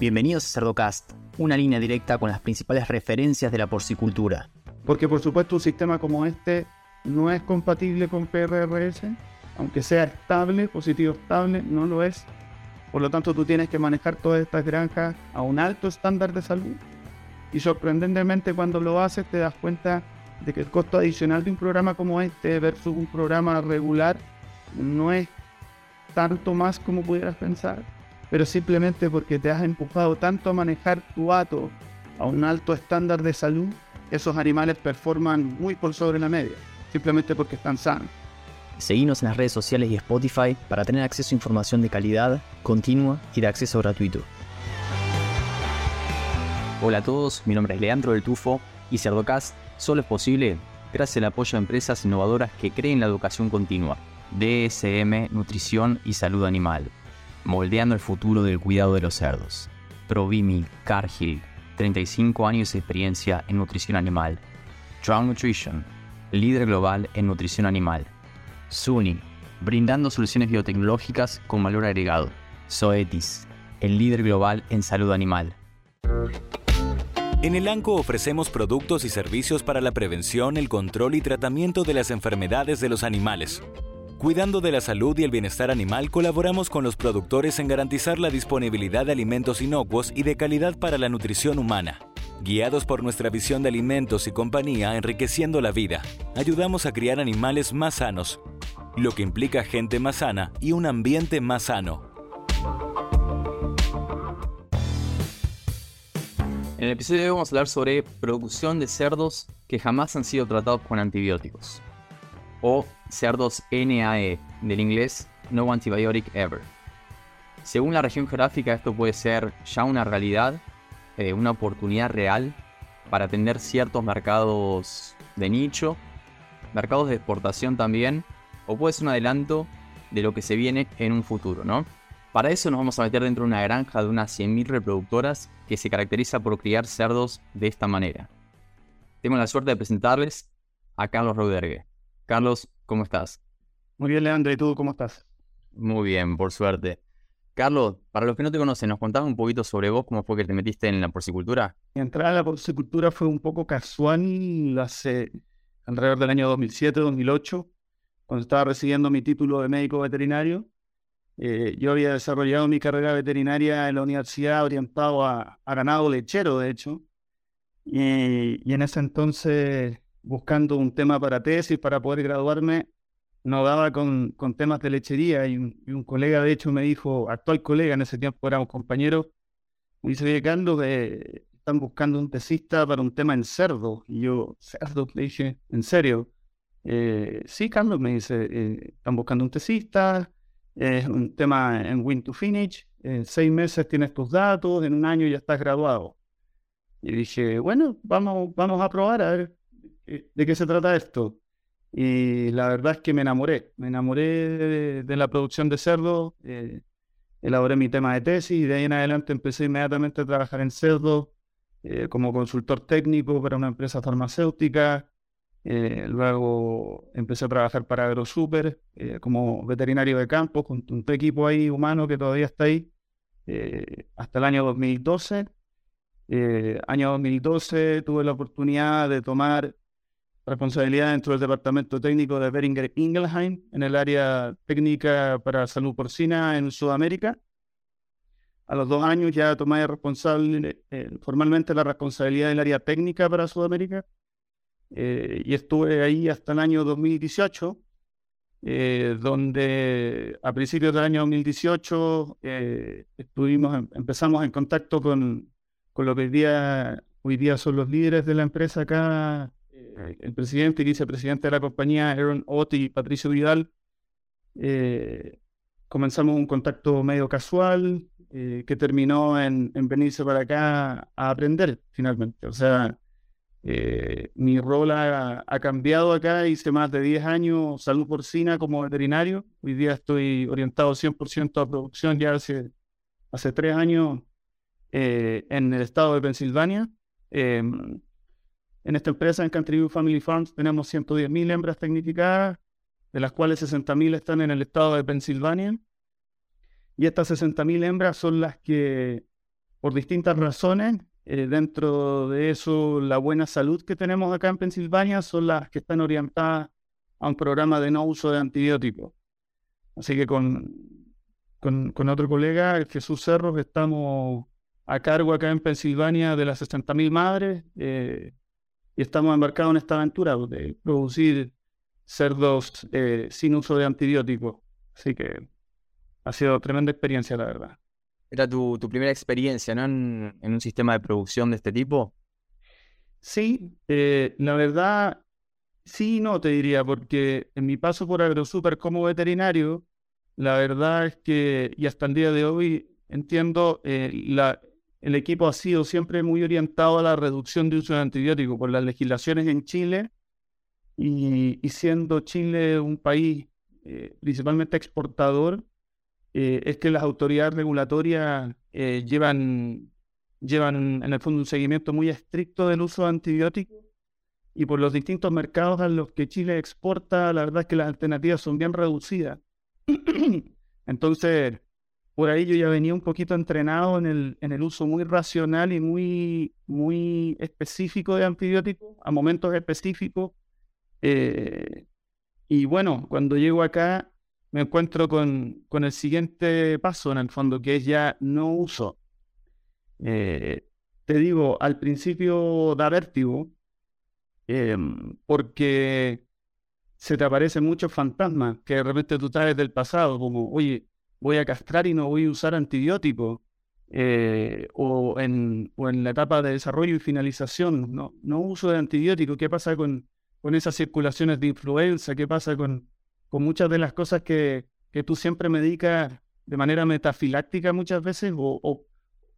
Bienvenidos a Cerdocast, una línea directa con las principales referencias de la porcicultura. Porque por supuesto un sistema como este no es compatible con PRRS, aunque sea estable, positivo estable, no lo es. Por lo tanto tú tienes que manejar todas estas granjas a un alto estándar de salud. Y sorprendentemente cuando lo haces te das cuenta de que el costo adicional de un programa como este versus un programa regular no es tanto más como pudieras pensar pero simplemente porque te has empujado tanto a manejar tu hato a un alto estándar de salud, esos animales performan muy por sobre la media, simplemente porque están sanos. Seguimos en las redes sociales y Spotify para tener acceso a información de calidad, continua y de acceso gratuito. Hola a todos, mi nombre es Leandro del Tufo y Cerdocast solo es posible gracias al apoyo de empresas innovadoras que creen la educación continua, DSM, nutrición y salud animal moldeando el futuro del cuidado de los cerdos. Provimi Cargill, 35 años de experiencia en nutrición animal. Drown Nutrition, líder global en nutrición animal. SUNY, brindando soluciones biotecnológicas con valor agregado. Zoetis, el líder global en salud animal. En el ANCO ofrecemos productos y servicios para la prevención, el control y tratamiento de las enfermedades de los animales Cuidando de la salud y el bienestar animal, colaboramos con los productores en garantizar la disponibilidad de alimentos inocuos y de calidad para la nutrición humana. Guiados por nuestra visión de alimentos y compañía enriqueciendo la vida, ayudamos a criar animales más sanos, lo que implica gente más sana y un ambiente más sano. En el episodio de hoy vamos a hablar sobre producción de cerdos que jamás han sido tratados con antibióticos o cerdos NAE, del inglés No Antibiotic Ever. Según la región geográfica, esto puede ser ya una realidad, eh, una oportunidad real para atender ciertos mercados de nicho, mercados de exportación también, o puede ser un adelanto de lo que se viene en un futuro, ¿no? Para eso nos vamos a meter dentro de una granja de unas 100.000 reproductoras que se caracteriza por criar cerdos de esta manera. Tengo la suerte de presentarles a Carlos Rodergue. Carlos, ¿cómo estás? Muy bien, Leandro, ¿y tú cómo estás? Muy bien, por suerte. Carlos, para los que no te conocen, ¿nos contás un poquito sobre vos, cómo fue que te metiste en la porcicultura? Mi entrada a la porcicultura fue un poco casual hace alrededor del año 2007-2008, cuando estaba recibiendo mi título de médico veterinario. Eh, yo había desarrollado mi carrera veterinaria en la universidad orientado a, ganado lechero, de hecho, y en ese entonces buscando un tema para tesis, para poder graduarme, no daba con, con temas de lechería y un, colega, de hecho, me dijo, actual colega, en ese tiempo éramos compañeros, me dice, oye, Carlos, eh, están buscando un tesista para un tema en cerdo. Y yo, cerdo, le dije, ¿en serio? Eh, sí, Carlos, me dice, eh, están buscando un tesista, es un tema en Win to Finish, en seis meses tienes tus datos, en un año ya estás graduado. Y dije, bueno, vamos, vamos a probar a ver ¿de qué se trata esto? Y la verdad es que me enamoré, me enamoré de, la producción de cerdo, eh, elaboré mi tema de tesis y de ahí en adelante empecé inmediatamente a trabajar en cerdo eh, como consultor técnico para una empresa farmacéutica. luego empecé a trabajar para AgroSuper como veterinario de campo con un equipo ahí humano que todavía está ahí hasta el año 2012. año 2012 tuve la oportunidad de tomar responsabilidad dentro del departamento técnico de Beringer Ingelheim en el área técnica para salud porcina en Sudamérica. A los dos años ya tomé responsable, eh, formalmente la responsabilidad del área técnica para Sudamérica eh, y estuve ahí hasta el año 2018, eh, donde a principios del año 2018 estuvimos, em, empezamos en contacto con, con lo que hoy día, hoy día son los líderes de la empresa acá el presidente y vicepresidente de la compañía, Aaron Ott y Patricio Vidal, eh, comenzamos un contacto medio casual eh, que terminó en, venirse para acá a aprender finalmente. O sea, eh, mi rol ha, cambiado acá, hice más de 10 años salud porcina como veterinario. Hoy día estoy orientado 100% a producción ya hace, hace tres años en el estado de Pensilvania. En esta empresa, en Country Family Farms, tenemos 110.000 hembras tecnificadas, de las cuales 60.000 están en el estado de Pensilvania. Y estas 60.000 hembras son las que por distintas razones. Eh, dentro de eso, la buena salud que tenemos acá en Pensilvania son las que están orientadas a un programa de no uso de antibióticos. Así que con, con, otro colega, Jesús Cerros, estamos a cargo acá en Pensilvania de las 60.000 madres eh, y estamos embarcados en esta aventura de producir cerdos eh, sin uso de antibióticos. Así que ha sido tremenda experiencia, la verdad. Era tu, primera experiencia, ¿no? En, un sistema de producción de este tipo. Sí, eh, la verdad, sí no te diría, porque en mi paso por AgroSuper como veterinario, la verdad es que, y hasta el día de hoy, entiendo, eh, la, el equipo ha sido siempre muy orientado a la reducción de uso de antibióticos por las legislaciones en Chile y, siendo Chile un país eh, principalmente exportador, eh, es que las autoridades regulatorias eh, llevan, llevan en el fondo un seguimiento muy estricto del uso de antibióticos y por los distintos mercados a los que Chile exporta, la verdad es que las alternativas son bien reducidas. Entonces, por ahí yo ya venía un poquito entrenado en el, en el uso muy racional y muy, muy específico de antibióticos a momentos específicos. Eh, y bueno, cuando llego acá me encuentro con, con, el siguiente paso en el fondo, que es ya no uso. Eh, te digo, al principio da vértigo, em, porque se te aparecen muchos fantasmas que de repente tú traes del pasado, como, oye, voy a castrar y no voy a usar antibióticos. Eh, o, en, o en la etapa de desarrollo y finalización, no, no uso de antibióticos, ¿qué pasa con, con esas circulaciones de influenza? ¿Qué pasa con, con muchas de las cosas que, que tú siempre medicas de manera metafiláctica muchas veces o,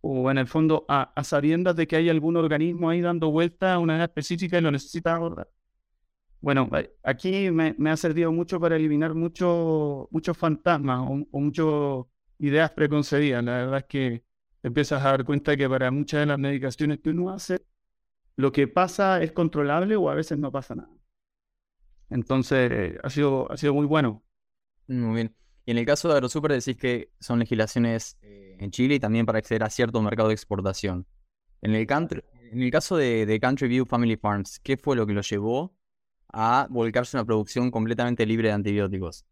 o, en el fondo a, a, sabiendas de que hay algún organismo ahí dando vuelta a una edad específica y lo necesitas abordar. Bueno, aquí me, ha servido mucho para eliminar muchos muchos fantasmas o, o muchas ideas preconcebidas. La verdad es que empiezas a dar cuenta que para muchas de las medicaciones que uno hace, lo que pasa es controlable o a veces no pasa nada. Entonces, ha sido, ha sido muy bueno. Muy bien. Y en el caso de AgroSuper decís que son legislaciones eh, en Chile y también para acceder a cierto mercado de exportación. En el, caso de, Country View Family Farms, ¿qué fue lo que lo llevó a volcarse a una producción completamente libre de antibióticos?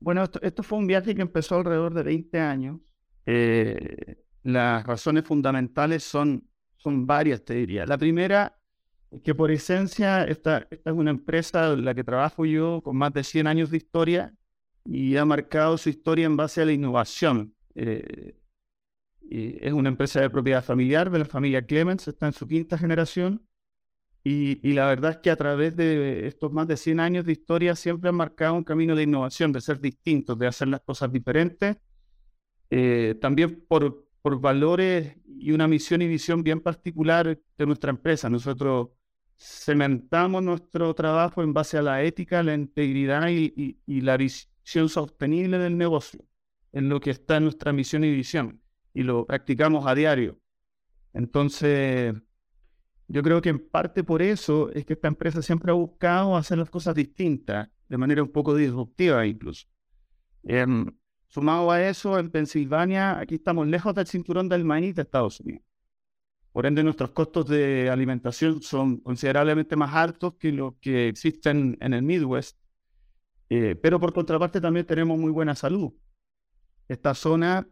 Bueno, esto, fue un viaje que empezó alrededor de 20 años. Eh, las razones fundamentales son, son varias, te diría. La primera que por esencia esta, esta es una empresa en la que trabajo yo con más de 100 años de historia y ha marcado su historia en base a la innovación. Eh, es una empresa de propiedad familiar de la familia Clemens, está en su quinta generación y, y, la verdad es que a través de estos más de 100 años de historia siempre han marcado un camino de innovación, de ser distintos, de hacer las cosas diferentes, eh, también por, por valores y una misión y visión bien particular de nuestra empresa. Nosotros cementamos nuestro trabajo en base a la ética, la integridad y, la visión sostenible del negocio, en lo que está en nuestra misión y visión, y lo practicamos a diario. Entonces, yo creo que en parte por eso es que esta empresa siempre ha buscado hacer las cosas distintas, de manera un poco disruptiva incluso. Em, sumado a eso, en Pensilvania, aquí estamos lejos del cinturón del maíz de Estados Unidos. Por ende, nuestros costos de alimentación son considerablemente más altos que los que existen en el Midwest. Eh, pero por contraparte también tenemos muy buena salud. Esta zona,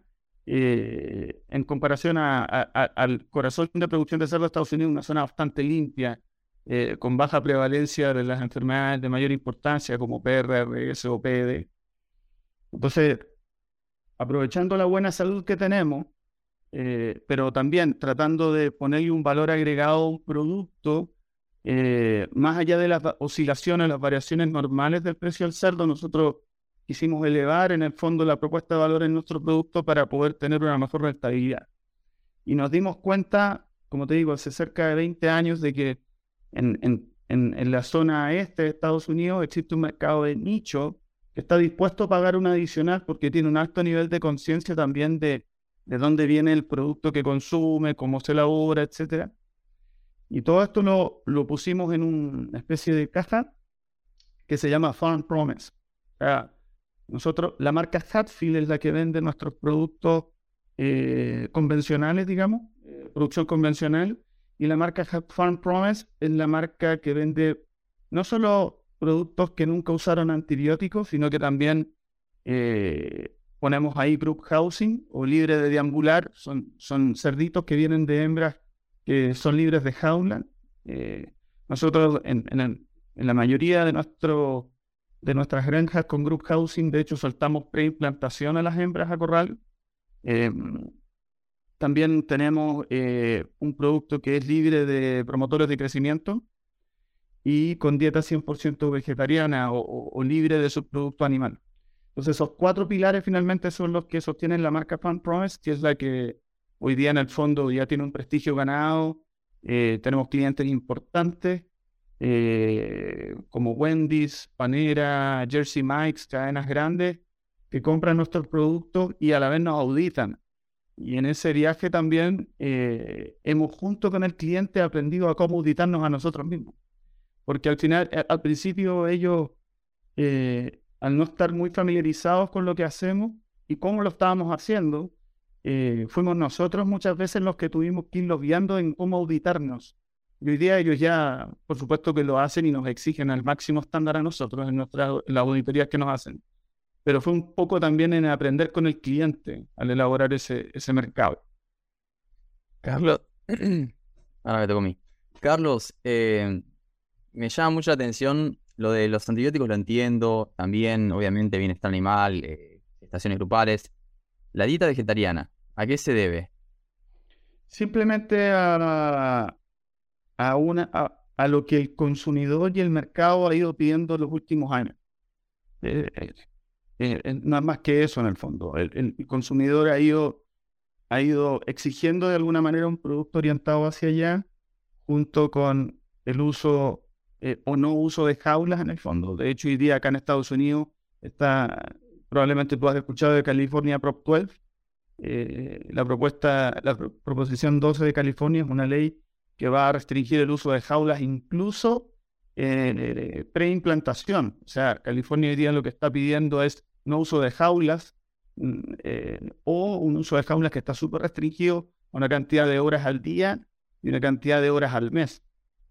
eh, en comparación al corazón de producción de cerdo de Estados Unidos, una zona bastante limpia, eh, con baja prevalencia de las enfermedades de mayor importancia como PRRS o PD. Entonces, aprovechando la buena salud que tenemos, eh, pero también tratando de ponerle un valor agregado a un producto, eh, más allá de las oscilaciones, las variaciones normales del precio del cerdo, nosotros quisimos elevar en el fondo la propuesta de valor en nuestro producto para poder tener una mejor rentabilidad. Y nos dimos cuenta, como te digo, hace cerca de 20 años de que en, en, en la zona este de Estados Unidos existe un mercado de nicho que está dispuesto a pagar un adicional porque tiene un alto nivel de conciencia también de de dónde viene el producto que consume, cómo se elabora, etc. Y todo esto lo, lo pusimos en una especie de caja que se llama Farm Promise. O sea, nosotros, la marca Hatfield es la que vende nuestros productos eh, convencionales, digamos, eh, producción convencional, y la marca Farm Promise es la marca que vende no solo productos que nunca usaron antibióticos, sino que también eh, ponemos ahí group housing o libre de deambular, son, son cerditos que vienen de hembras que son libres de jaula. nosotros en, en, la mayoría de, nuestro, de nuestras granjas con group housing, de hecho, soltamos preimplantación a las hembras a corral Em, también tenemos eh, un producto que es libre de promotores de crecimiento y con dieta 100% vegetariana o, libre de subproducto animal. Entonces, esos cuatro pilares finalmente son los que sostienen la marca Fan Promise, que es la que hoy día en el fondo ya tiene un prestigio ganado. Eh, tenemos clientes importantes eh, como Wendy's, Panera, Jersey Mike's, cadenas grandes, que compran nuestros productos y a la vez nos auditan. Y en ese viaje también eh, hemos junto con el cliente aprendido a cómo auditarnos a nosotros mismos. Porque al final, eh, al principio ellos, eh, al no estar muy familiarizados con lo que hacemos y cómo lo estábamos haciendo, fuimos nosotros muchas veces los que tuvimos que irlos guiando en cómo auditarnos. Y hoy día ellos ya, por supuesto que lo hacen y nos exigen al máximo estándar a nosotros en, nuestras las auditorías que nos hacen pero fue un poco también en aprender con el cliente al elaborar ese, ese mercado. Carlos, ahora me tocó a mí. Carlos, eh, me llama mucho la atención lo de los antibióticos, lo entiendo, también obviamente bienestar animal, eh, estaciones grupales. La dieta vegetariana, ¿a qué se debe? Simplemente a, a, una, a, lo que el consumidor y el mercado ha ido pidiendo los últimos años. Eh, eh, no es más que eso en el fondo. El, consumidor ha ido, ha ido exigiendo de alguna manera un producto orientado hacia allá, junto con el uso eh, o no uso de jaulas en el fondo. De hecho, hoy día acá en Estados Unidos está, probablemente tú has escuchado de California Prop 12. Eh, la propuesta, la proposición 12 de California es una ley que va a restringir el uso de jaulas incluso en preimplantación. O sea, California hoy día lo que está pidiendo es no uso de jaulas mm, eh, o un uso de jaulas que está súper restringido a una cantidad de horas al día y una cantidad de horas al mes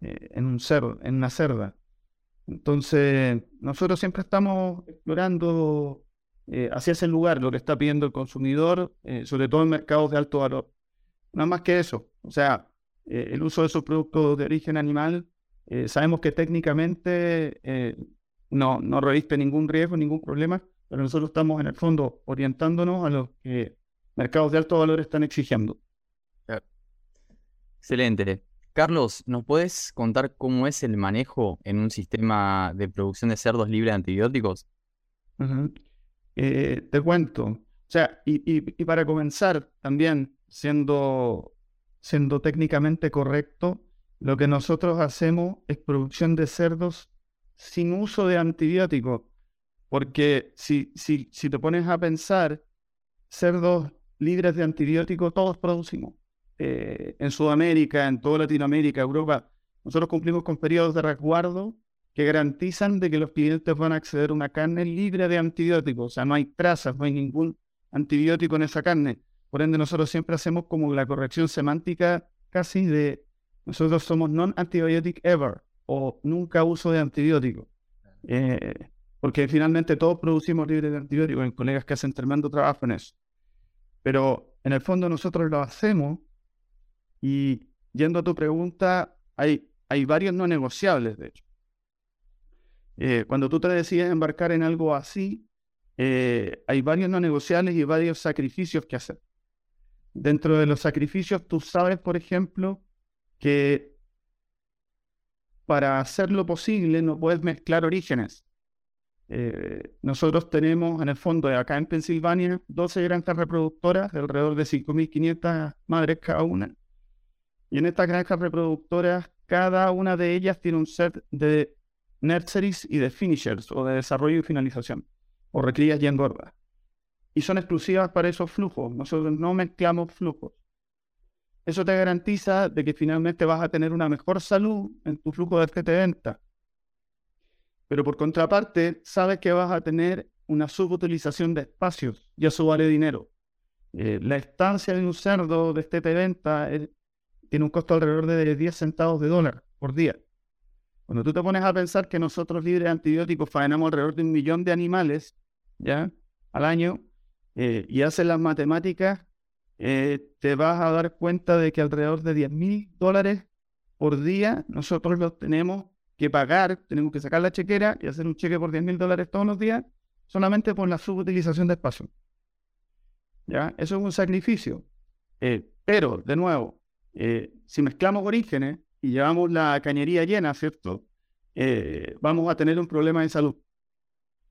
eh, en, un en una cerda. Entonces, nosotros siempre estamos explorando eh, hacia ese lugar lo que está pidiendo el consumidor, sobre todo en mercados de alto valor. Nada más que eso. O sea, el uso de esos productos de origen animal, sabemos que técnicamente no, no reviste ningún riesgo, ningún problema, pero nosotros estamos en el fondo orientándonos a los que mercados de alto valor están exigiendo. Excelente. Carlos, ¿nos puedes contar cómo es el manejo en un sistema de producción de cerdos libre de antibióticos? Eh, te cuento. O sea, y, para comenzar, también siendo, siendo técnicamente correcto, lo que nosotros hacemos es producción de cerdos sin uso de antibióticos. Porque si, si, si te pones a pensar, cerdos libres de antibióticos todos producimos. Eh, en Sudamérica, en toda Latinoamérica, Europa, nosotros cumplimos con periodos de resguardo que garantizan de que los clientes van a acceder a una carne libre de antibióticos. O sea, no hay trazas, no hay ningún antibiótico en esa carne. Por ende, nosotros siempre hacemos como la corrección semántica casi de nosotros somos non-antibiotic ever o nunca uso de antibiótico. Eh, porque finalmente todos producimos libres de antibióticos, en colegas que hacen tremendo trabajo en eso. Pero en el fondo nosotros lo hacemos y yendo a tu pregunta, hay, hay varios no negociables, de hecho. Eh, cuando tú te decides embarcar en algo así, eh, hay varios no negociables y varios sacrificios que hacer. Dentro de los sacrificios, tú sabes, por ejemplo, que para hacerlo posible no puedes mezclar orígenes. Eh, nosotros tenemos en el fondo acá en Pensilvania 12 granjas reproductoras de alrededor de 5.500 madres cada una. Y en estas granjas reproductoras, cada una de ellas tiene un set de nurseries y de finishers o de desarrollo y finalización, o recrías y engordas. Y son exclusivas para esos flujos. Nosotros no mezclamos flujos. Eso te garantiza de que finalmente vas a tener una mejor salud en tu flujo de FT venta pero por contraparte, sabes que vas a tener una subutilización de espacios y eso vale dinero. Eh, la estancia de un cerdo de este venta tiene un costo alrededor de 10 centavos de dólar por día. Cuando tú te pones a pensar que nosotros libres de antibióticos faenamos alrededor de un millón de animales ¿ya? al año eh, y haces las matemáticas, eh, te vas a dar cuenta de que alrededor de 10 mil dólares por día nosotros los tenemos que pagar, tenemos que sacar la chequera y hacer un cheque por 10 mil dólares todos los días solamente por la subutilización de espacio. ¿Ya? Eso es un sacrificio. Eh, pero, de nuevo, si mezclamos orígenes, y llevamos la cañería llena, ¿cierto? Vamos a tener un problema de salud.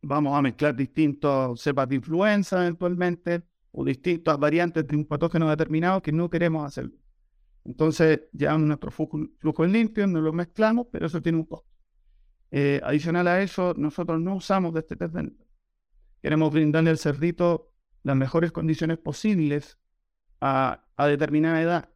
Vamos a mezclar distintos cepas de influenza eventualmente o distintas variantes de un patógeno determinado que no queremos hacer. Entonces, llevamos nuestro flujo, en limpio, no lo mezclamos, pero eso tiene un costo. Eh, adicional a eso, nosotros no usamos de este test Queremos brindarle al cerdito las mejores condiciones posibles a, a determinada edad.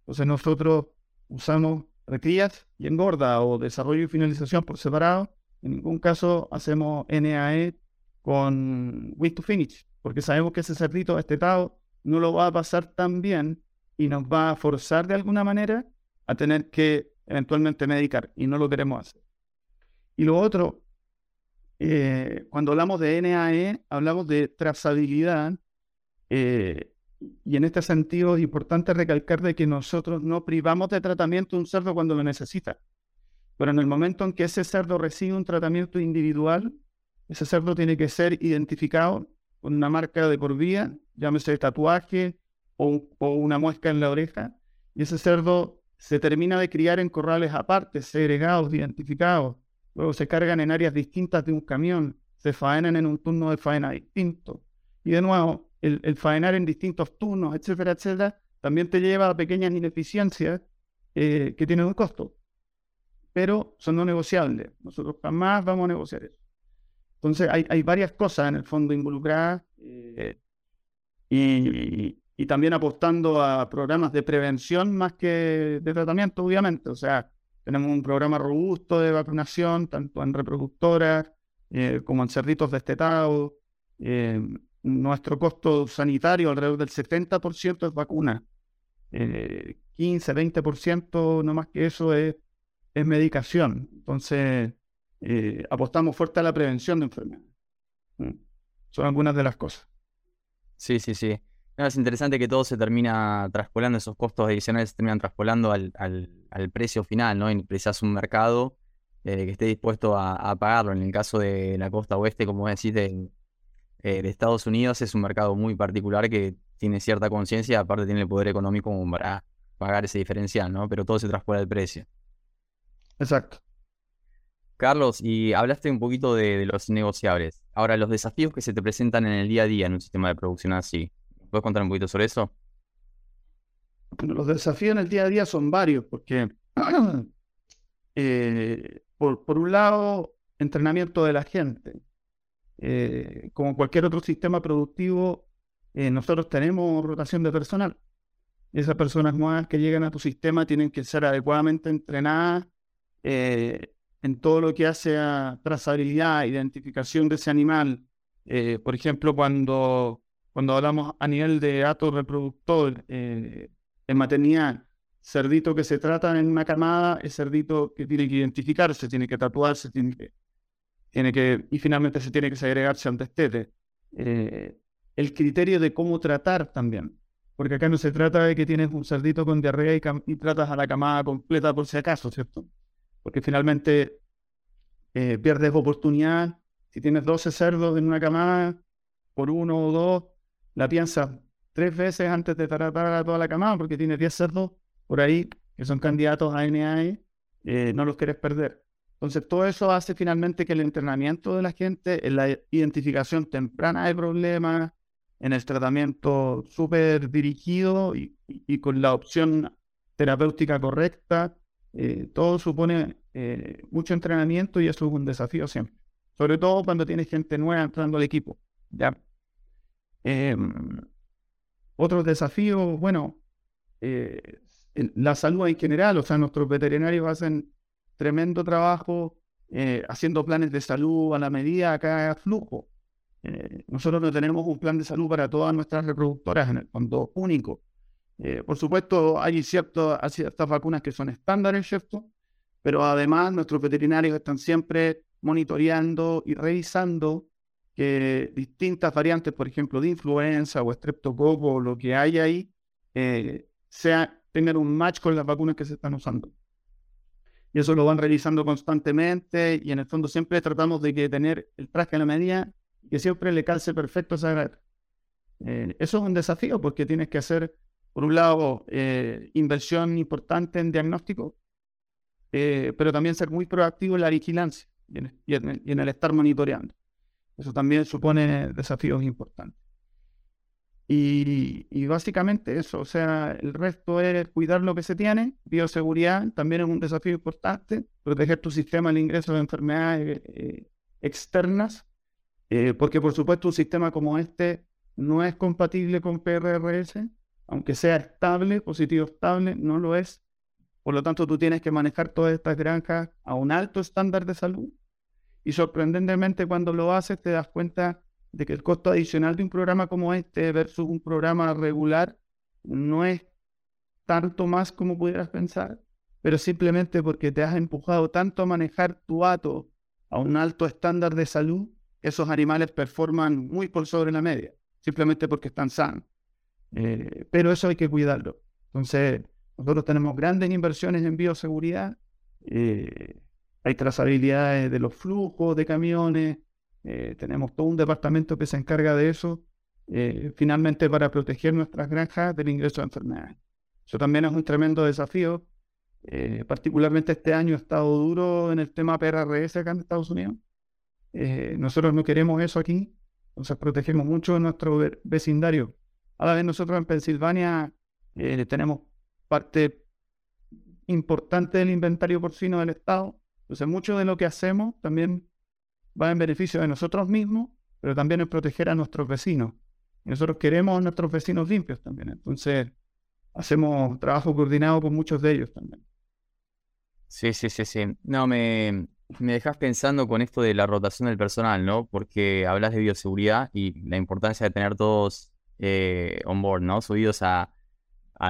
Entonces, nosotros usamos recrías y engorda o desarrollo y finalización por separado. En ningún caso hacemos NAE con Win to Finish, porque sabemos que ese cerdito estetado no lo va a pasar tan bien y nos va a forzar de alguna manera a tener que eventualmente medicar y no lo queremos hacer. Y lo otro, eh, cuando hablamos de NAE, hablamos de trazabilidad eh, y en este sentido es importante recalcar de que nosotros no privamos de tratamiento a un cerdo cuando lo necesita. Pero en el momento en que ese cerdo recibe un tratamiento individual, ese cerdo tiene que ser identificado con una marca de por vía, llámese tatuaje o, o una muesca en la oreja, y ese cerdo se termina de criar en corrales aparte, segregados, identificados, luego se cargan en áreas distintas de un camión, se faenan en un turno de faena distinto. Y de nuevo, el, faenar en distintos turnos, etcétera, etcétera, también te lleva a pequeñas ineficiencias eh, que tienen un costo, pero son no negociables. Nosotros jamás vamos a negociar eso. Entonces, hay, varias cosas en el fondo involucradas eh, y, y, también apostando a programas de prevención más que de tratamiento, obviamente. O sea, tenemos un programa robusto de vacunación, tanto en reproductoras eh, como en cerditos destetados. Eh, nuestro costo sanitario alrededor del 70% es vacuna. 15, 20%, no más que eso, es, es medicación. Entonces, eh, apostamos fuerte a la prevención de enfermedades. Mm. Son algunas de las cosas. Sí, sí, sí. es interesante que todo se termina traspolando, esos costos adicionales se terminan traspolando al, al, precio final, ¿no? Y precisas un mercado eh, que esté dispuesto a, pagarlo. En el caso de la costa oeste, como decís, de, eh, de Estados Unidos es un mercado muy particular que tiene cierta conciencia, aparte tiene el poder económico para pagar ese diferencial, ¿no? Pero todo se transporta el precio. Exacto. Carlos, y hablaste un poquito de, los negociables. Ahora, los desafíos que se te presentan en el día a día en un sistema de producción así. ¿Puedes contar un poquito sobre eso? los desafíos en el día a día son varios, porque eh, por, por un lado, entrenamiento de la gente. Eh, como cualquier otro sistema productivo, eh, nosotros tenemos rotación de personal. Esas personas nuevas que llegan a tu sistema tienen que ser adecuadamente entrenadas eh, en todo lo que hace a trazabilidad, identificación de ese animal. por ejemplo, cuando, cuando hablamos a nivel de ato reproductor en maternidad, cerdito que se trata en una camada es cerdito que tiene que identificarse, tiene que tatuarse, tiene que tiene que, y finalmente se tiene que segregarse ante este Eh, el criterio de cómo tratar también, porque acá no se trata de que tienes un cerdito con diarrea y, tratas a la camada completa por si acaso, ¿cierto? Porque finalmente eh, pierdes oportunidad. Si tienes 12 cerdos en una camada, por uno o dos, la piensas tres veces antes de tratar a toda la camada, porque tienes 10 cerdos por ahí que son candidatos a NAE, eh, no los quieres perder. Entonces, todo eso hace finalmente que el entrenamiento de la gente, en la identificación temprana de problemas, en el tratamiento súper dirigido y, con la opción terapéutica correcta, eh, todo supone eh, mucho entrenamiento y eso es un desafío siempre. Sobre todo cuando tienes gente nueva entrando al equipo. ¿ya? Em, otros desafíos, bueno, eh, la salud en general, o sea, nuestros veterinarios hacen tremendo trabajo eh, haciendo planes de salud a la medida que haga flujo. Eh, nosotros no tenemos un plan de salud para todas nuestras reproductoras en el fondo único. Eh, por supuesto, hay, cierto, ciertas vacunas que son estándares, ¿cierto? Pero además nuestros veterinarios están siempre monitoreando y revisando que distintas variantes, por ejemplo, de influenza o estreptococo o lo que hay ahí, eh, sea, tengan un match con las vacunas que se están usando. Y eso lo van revisando constantemente y en el fondo siempre tratamos de que tener el traje a la medida que siempre le calce perfecto a esa. Eh, eso es un desafío porque tienes que hacer, por un lado, eh, inversión importante en diagnóstico, eh, pero también ser muy proactivo en la vigilancia y en, el, estar monitoreando. Eso también supone desafíos importantes. Y, y, básicamente eso, o sea, el resto es cuidar lo que se tiene. Bioseguridad también es un desafío importante, proteger tu sistema del ingreso de enfermedades externas eh, porque por supuesto un sistema como este no es compatible con PRRS, aunque sea estable, positivo estable, no lo es. Por lo tanto, tú tienes que manejar todas estas granjas a un alto estándar de salud. Y sorprendentemente cuando lo haces te das cuenta de que el costo adicional de un programa como este versus un programa regular no es tanto más como pudieras pensar, pero simplemente porque te has empujado tanto a manejar tu ato a un alto estándar de salud esos animales performan muy por sobre la media, simplemente porque están sanos. Eh, pero eso hay que cuidarlo. Entonces, nosotros tenemos grandes inversiones en bioseguridad, eh, hay trazabilidades de los flujos de camiones, eh, tenemos todo un departamento que se encarga de eso, finalmente para proteger nuestras granjas del ingreso de enfermedades. Eso también es un tremendo desafío, particularmente este año ha estado duro en el tema PRRS acá en Estados Unidos. Nosotros no queremos eso aquí, entonces protegemos mucho nuestro vecindario. A la vez nosotros en Pensilvania eh, tenemos parte importante del inventario porcino del Estado, entonces mucho de lo que hacemos también va en beneficio de nosotros mismos, pero también en proteger a nuestros vecinos. Y nosotros queremos a nuestros vecinos limpios también, entonces hacemos trabajo coordinado con muchos de ellos también. Sí, sí, sí, sí. No, me, me dejas pensando con esto de la rotación del personal, ¿no? Porque hablas de bioseguridad y la importancia de tener todos eh, on board, ¿no? Subidos a,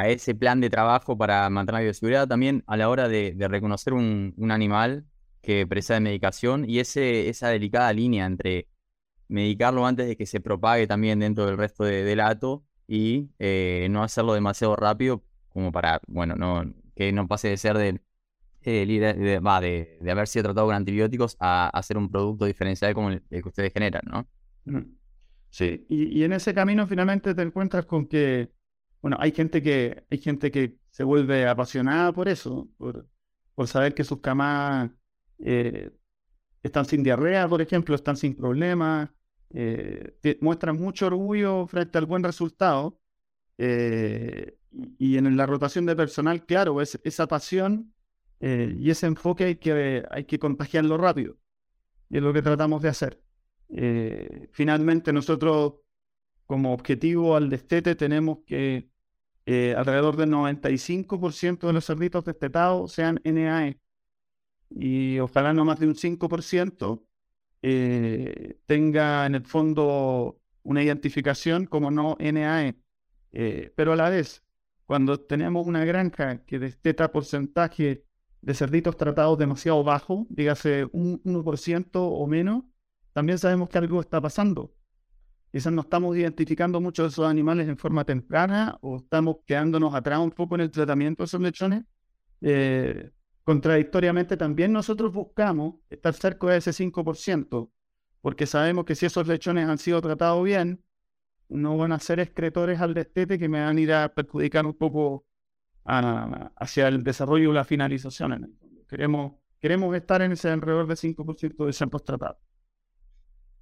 ese plan de trabajo para mantener la bioseguridad. También a la hora de, reconocer un, animal que precisa de medicación y ese, esa delicada línea entre medicarlo antes de que se propague también dentro del resto de, del hato y eh, no hacerlo demasiado rápido como para, bueno, no, que no pase de ser de de, va, de, haber sido tratado con antibióticos a, hacer un producto diferencial como el, que ustedes generan, ¿no? Sí, y, en ese camino finalmente te encuentras con que, bueno, hay gente que, hay gente que se vuelve apasionada por eso, por, por saber que sus camas eh, están sin diarrea, por ejemplo, están sin problemas, eh, muestran mucho orgullo frente al buen resultado. Eh, y en la rotación de personal, claro, es, esa pasión eh, y ese enfoque hay que, hay que contagiarlo rápido. Y es lo que tratamos de hacer. Eh, finalmente, nosotros, como objetivo al destete, tenemos que eh, alrededor del 95% de los cerditos destetados sean NAE. Y ojalá no más de un 5% tenga en el fondo una identificación como no NAE. pero a la vez, cuando tenemos una granja que desteta porcentaje de cerditos tratados demasiado bajo, dígase un 1% o menos, también sabemos que algo está pasando. Quizás no estamos identificando muchos de esos animales en forma temprana o estamos quedándonos atrás un poco en el tratamiento de esos lechones. Eh, contradictoriamente, también nosotros buscamos estar cerca de ese 5%, porque sabemos que si esos lechones han sido tratados bien, no van a ser excretores al destete que me van a ir a perjudicar un poco hacia el desarrollo y la finalización. Queremos, queremos estar en ese alrededor de 5% de centros tratados.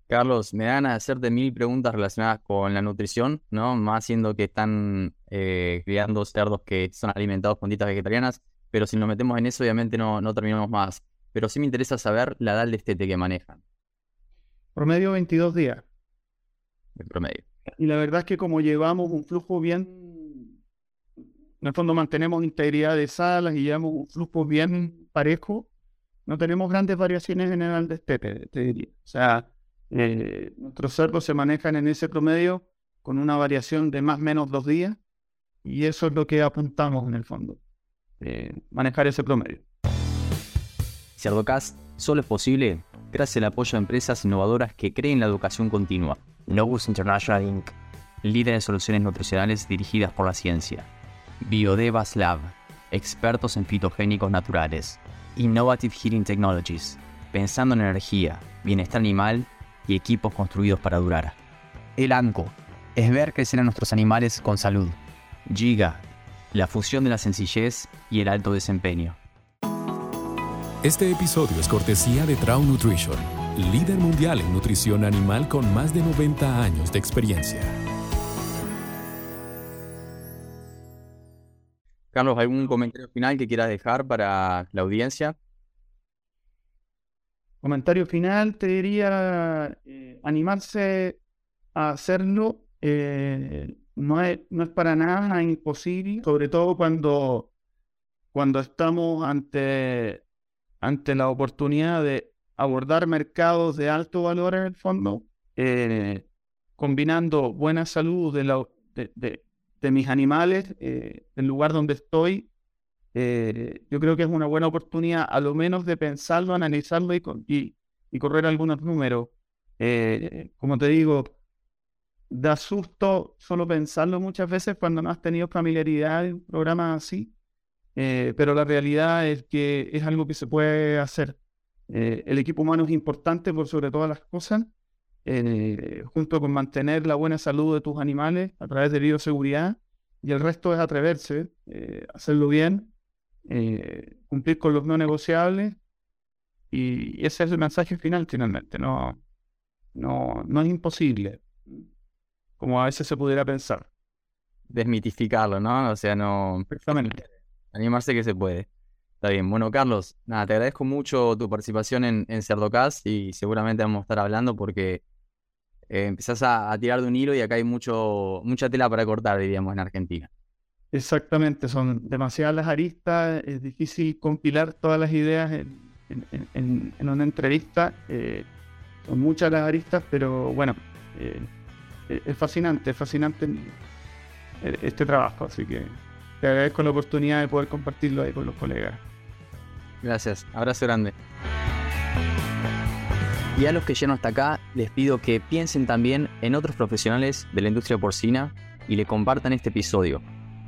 Carlos, me dan a hacerte mil preguntas relacionadas con la nutrición, ¿no? Más siendo que están eh, criando cerdos que son alimentados con dietas vegetarianas, pero si nos metemos en eso, obviamente no, no terminamos más. Pero sí me interesa saber la edad de estete que manejan. Promedio 22 días. El promedio. Y la verdad es que como llevamos un flujo bien en el fondo mantenemos integridad de salas y llevamos un flujo bien parejo, no tenemos grandes variaciones en el destete, te diría. O sea, Eh, nuestros cerdos se manejan en ese promedio con una variación de más o menos dos días y eso es lo que apuntamos en el fondo, eh, manejar ese promedio. Cerdocast solo es posible gracias al apoyo de empresas innovadoras que creen la educación continua. Novus International Inc., líder de soluciones nutricionales dirigidas por la ciencia. Biodevas Lab, expertos en fitogénicos naturales. Innovative Heating Technologies, pensando en energía, bienestar animal y equipos construidos para durar. El ANCO, es ver crecer a nuestros animales con salud. Giga, la fusión de la sencillez y el alto desempeño. Este episodio es cortesía de Trau Nutrition, líder mundial en nutrición animal con más de 90 años de experiencia. Carlos, ¿algún comentario final que quieras dejar para la audiencia? Comentario final, te diría eh, animarse a hacerlo. eh, no, es, no es para nada imposible, sobre todo cuando, cuando estamos ante, ante la oportunidad de abordar mercados de alto valor en el fondo, eh, combinando buena salud de, la- de, de- de mis animales, del lugar donde estoy, eh, yo creo que es una buena oportunidad, a lo menos de pensarlo, analizarlo y, y, y correr algunos números. Eh, como te digo, da susto solo pensarlo muchas veces cuando no has tenido familiaridad en programas así, eh, pero la realidad es que es algo que se puede hacer. Eh, el equipo humano es importante por sobre todas las cosas, eh, junto con mantener la buena salud de tus animales a través de bioseguridad, y el resto es atreverse, eh, hacerlo bien, eh, cumplir con los no negociables, y ese es el mensaje final finalmente, no, no, no es imposible, como a veces se pudiera pensar. Desmitificarlo, ¿no? O sea, no... Perfectamente. Animarse que se puede. Está bien. Bueno, Carlos, nada, te agradezco mucho tu participación en, en Cerdocast y seguramente vamos a estar hablando porque eh, empezás a, a tirar de un hilo y acá hay mucho, mucha tela para cortar, diríamos, en Argentina. Exactamente, son demasiadas las aristas, es difícil compilar todas las ideas en, una entrevista, eh, son muchas las aristas, pero bueno, eh, eh, es fascinante, es fascinante eh, este trabajo, así que te agradezco la oportunidad de poder compartirlo ahí con los colegas. Gracias. Abrazo grande. Y a los que llegan hasta acá, les pido que piensen también en otros profesionales de la industria porcina y le compartan este episodio,